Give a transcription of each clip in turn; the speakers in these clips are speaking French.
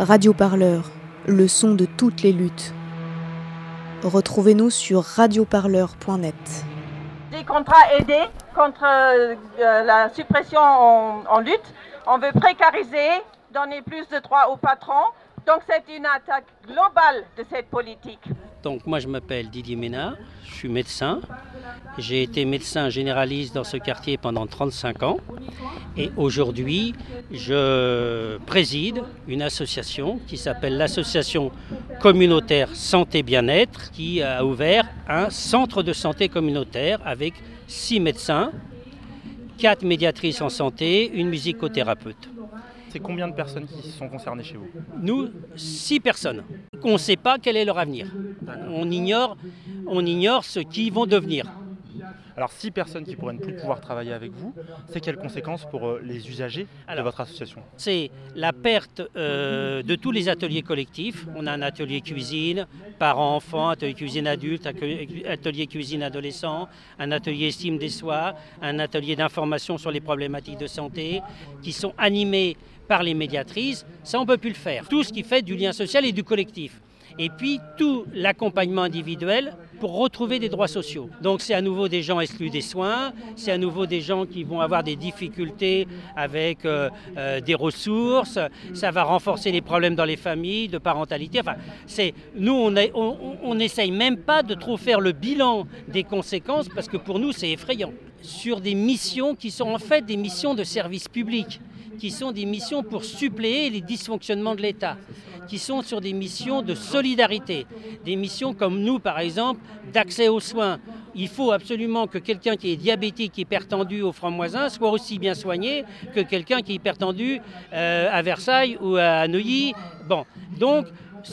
Radio Parleur, le son de toutes les luttes. Retrouvez-nous sur radioparleur.net. Des contrats aidés contre euh, la suppression en lutte. On veut précariser, donner plus de droits aux patrons. Donc c'est une attaque globale de cette politique. Donc moi je m'appelle Didier Ménard, je suis médecin. J'ai été médecin généraliste dans ce quartier pendant 35 ans et aujourd'hui je préside une association qui s'appelle l'association communautaire santé bien-être qui a ouvert un centre de santé communautaire avec six médecins, quatre médiatrices en santé, une musicothérapeute. C'est combien de personnes qui sont concernées chez vous Nous, six personnes. On ne sait pas quel est leur avenir. On ignore, on ignore ce qu'ils vont devenir. Alors, six personnes qui pourraient ne plus pouvoir travailler avec vous, c'est quelles conséquences pour euh, les usagers Alors, de votre association? C'est la perte euh, de tous les ateliers collectifs. On a un atelier cuisine, parents-enfants, atelier cuisine adulte, atelier cuisine adolescent, un atelier estime des soins, un atelier d'information sur les problématiques de santé, qui sont animés par les médiatrices. Ça, on ne peut plus le faire. Tout ce qui fait du lien social et du collectif. Et puis tout l'accompagnement individuel pour retrouver des droits sociaux. Donc c'est à nouveau des gens exclus des soins, c'est à nouveau des gens qui vont avoir des difficultés avec euh, euh, des ressources, ça va renforcer les problèmes dans les familles, de parentalité. Enfin, c'est nous on n'essaye même pas de trop faire le bilan des conséquences parce que pour nous c'est effrayant. Sur des missions qui sont en fait des missions de service public qui sont des missions pour suppléer les dysfonctionnements de l'État, qui sont sur des missions de solidarité, des missions comme nous par exemple d'accès aux soins. Il faut absolument que quelqu'un qui est diabétique, hypertendu au franc-moisin soit aussi bien soigné que quelqu'un qui est hypertendu euh, à Versailles ou à Neuilly. Bon, donc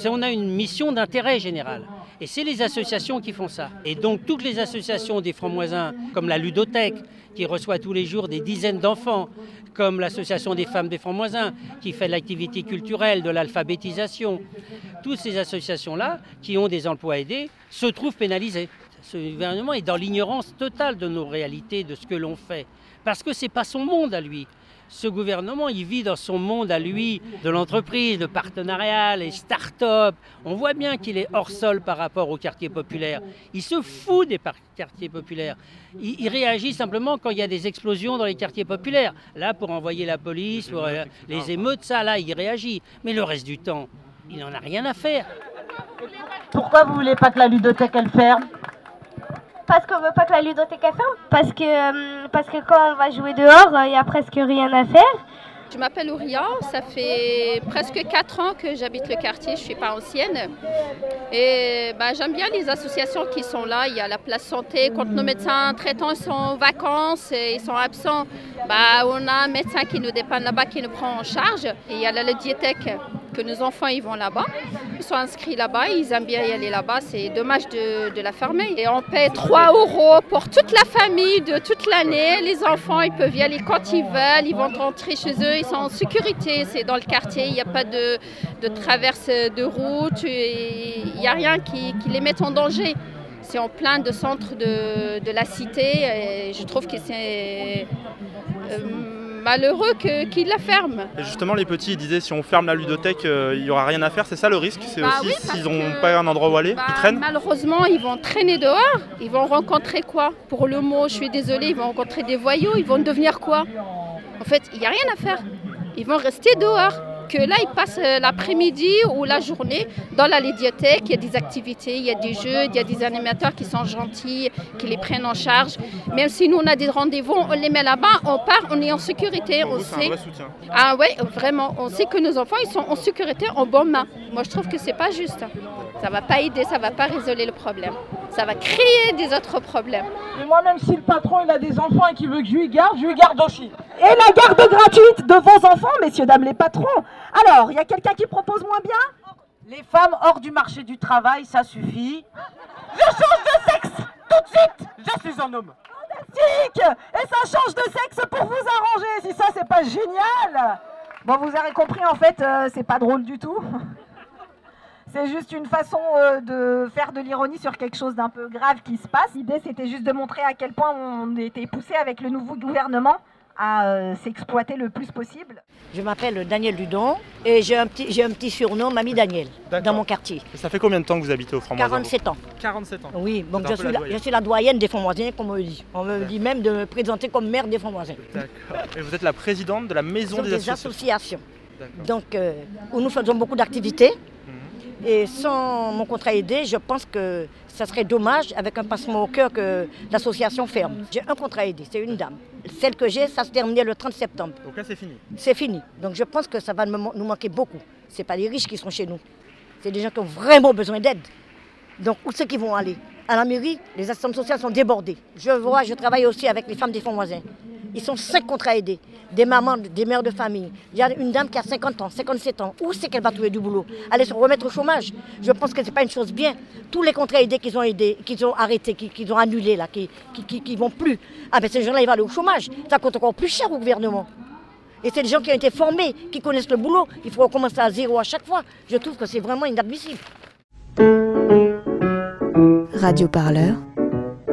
on a une mission d'intérêt général. Et c'est les associations qui font ça. Et donc toutes les associations des francs-moisins, comme la ludothèque, qui reçoit tous les jours des dizaines d'enfants, comme l'association des femmes des francs-moisins, qui fait de l'activité culturelle, de l'alphabétisation, toutes ces associations-là, qui ont des emplois aidés, se trouvent pénalisées. Ce gouvernement est dans l'ignorance totale de nos réalités, de ce que l'on fait, parce que ce n'est pas son monde à lui ce gouvernement, il vit dans son monde à lui, de l'entreprise, le partenariat, les start-up. On voit bien qu'il est hors sol par rapport aux quartiers populaires. Il se fout des quartiers populaires. Il, il, réagit simplement quand il y a des explosions dans les quartiers populaires. Là, pour envoyer la police, pour euh, les émeutes, ça, là, il réagit. Mais le reste du temps, il n'en a rien à faire. Pourquoi vous voulez pas que la ludothèque elle ferme? Parce qu'on veut pas que la ludothèque ferme, parce que, euh, parce que quand on va jouer dehors, il n'y a presque rien à faire. Je m'appelle Ouria, ça fait presque 4 ans que j'habite le quartier, je ne suis pas ancienne. Et bah, j'aime bien les associations qui sont là. Il y a la place santé, quand nos médecins traitants sont en vacances et ils sont absents, bah, on a un médecin qui nous dépanne là-bas, qui nous prend en charge. Et il y a la diétèque que nos enfants ils vont là-bas. Ils sont inscrits là-bas, ils aiment bien y aller là-bas. C'est dommage de, la fermer. Et on paie 3 euros pour toute la famille de toute l'année. Les enfants, ils peuvent y aller quand ils veulent. Ils vont rentrer chez eux. Ils sont en sécurité. C'est dans le quartier. Il n'y a pas de, traverse de route. Il n'y a rien qui, les mette en danger. C'est en plein de centre de, de la cité. Et je trouve que c'est... Euh, malheureux qu'il qu la ferme. Et justement, les petits ils disaient si on ferme la ludothèque, euh, il n'y aura rien à faire. C'est ça le risque? C'est bah aussi oui, s'ils n'ont pas un endroit où aller, bah, ils traînent? Malheureusement, ils vont traîner dehors. Ils vont rencontrer quoi? Pour le mot, je suis désolée, ils vont rencontrer des voyous. Ils vont devenir quoi? En fait, il n'y a rien à faire. Ils vont rester dehors que là, ils passent l'après-midi ou la journée dans la médiathèque. Il y a des activités, il y a des jeux, il y a des animateurs qui sont gentils, qui les prennent en charge. Même si nous, on a des rendez-vous, on les met là-bas, on part, on est en sécurité. Pour on vous, sait... un vrai soutien. Ah ouais, vraiment. On sait que nos enfants, ils sont en sécurité, en bonne main. Moi, je trouve que c'est pas juste. Ça va pas aider, ça va pas résoudre le problème. Ça va créer des autres problèmes. Et moi, même si le patron il a des enfants et qu'il veut que je lui garde, je lui garde aussi. Et la garde gratuite de vos enfants, messieurs, dames les patrons. Alors, il y a quelqu'un qui propose moins bien? Les femmes hors du marché du travail, ça suffit. Je change de sexe tout de suite Je suis un homme. Fantastique Et ça change de sexe pour vous arranger. Si ça, c'est pas génial Bon, vous avez compris, en fait, euh, c'est pas drôle du tout. C'est juste une façon euh, de faire de l'ironie sur quelque chose d'un peu grave qui se passe. L'idée, c'était juste de montrer à quel point on était poussé avec le nouveau gouvernement à s'exploiter le plus possible. Je m'appelle Daniel Ludon et j'ai un petit, j'ai un petit surnom, Mamie Daniel, dans mon quartier. Et ça fait combien de temps que vous habitez au Franc-Moisin 47 ans. 47 ans. Oui, donc je suis, la je suis la doyenne des Fonds-Voisins, comme on me dit. On me dit même de me présenter comme maire des Fonds-Voisins. D'accord. Et vous êtes la présidente de la maison des, des associations. Donc, euh, où nous faisons beaucoup d'activités. Et sans mon contrat aidé, je pense que ça serait dommage, avec un passement au cœur, que l'association ferme. J'ai un contrat aidé, c'est une dame. Celle que j'ai, ça se terminait le 30 septembre. Donc là, c'est fini. C'est fini. Donc je pense que ça va nous manquer beaucoup. Ce pas les riches qui sont chez nous. C'est des gens qui ont vraiment besoin d'aide. Donc où c'est qu'ils vont aller? À la mairie, les assistantes sociales sont débordées. Je vois, je travaille aussi avec les femmes des fonds voisins. Ils sont cinq contrats aidés. Des mamans, des mères de famille. Il y a une dame qui a 50 ans, 57 ans. Où c'est qu'elle va trouver du boulot? Aller se remettre au chômage. Je pense que ce n'est pas une chose bien. Tous les contrats aidés qu'ils ont aidés, qu'ils ont arrêtés, qu'ils ont annulés, là, qui qui vont plus. Ah ben ces gens-là, ils vont aller au chômage. Ça coûte encore plus cher au gouvernement. Et c'est des gens qui ont été formés, qui connaissent le boulot. Il faut recommencer à zéro à chaque fois. Je trouve que c'est vraiment inadmissible. Radio Parleur,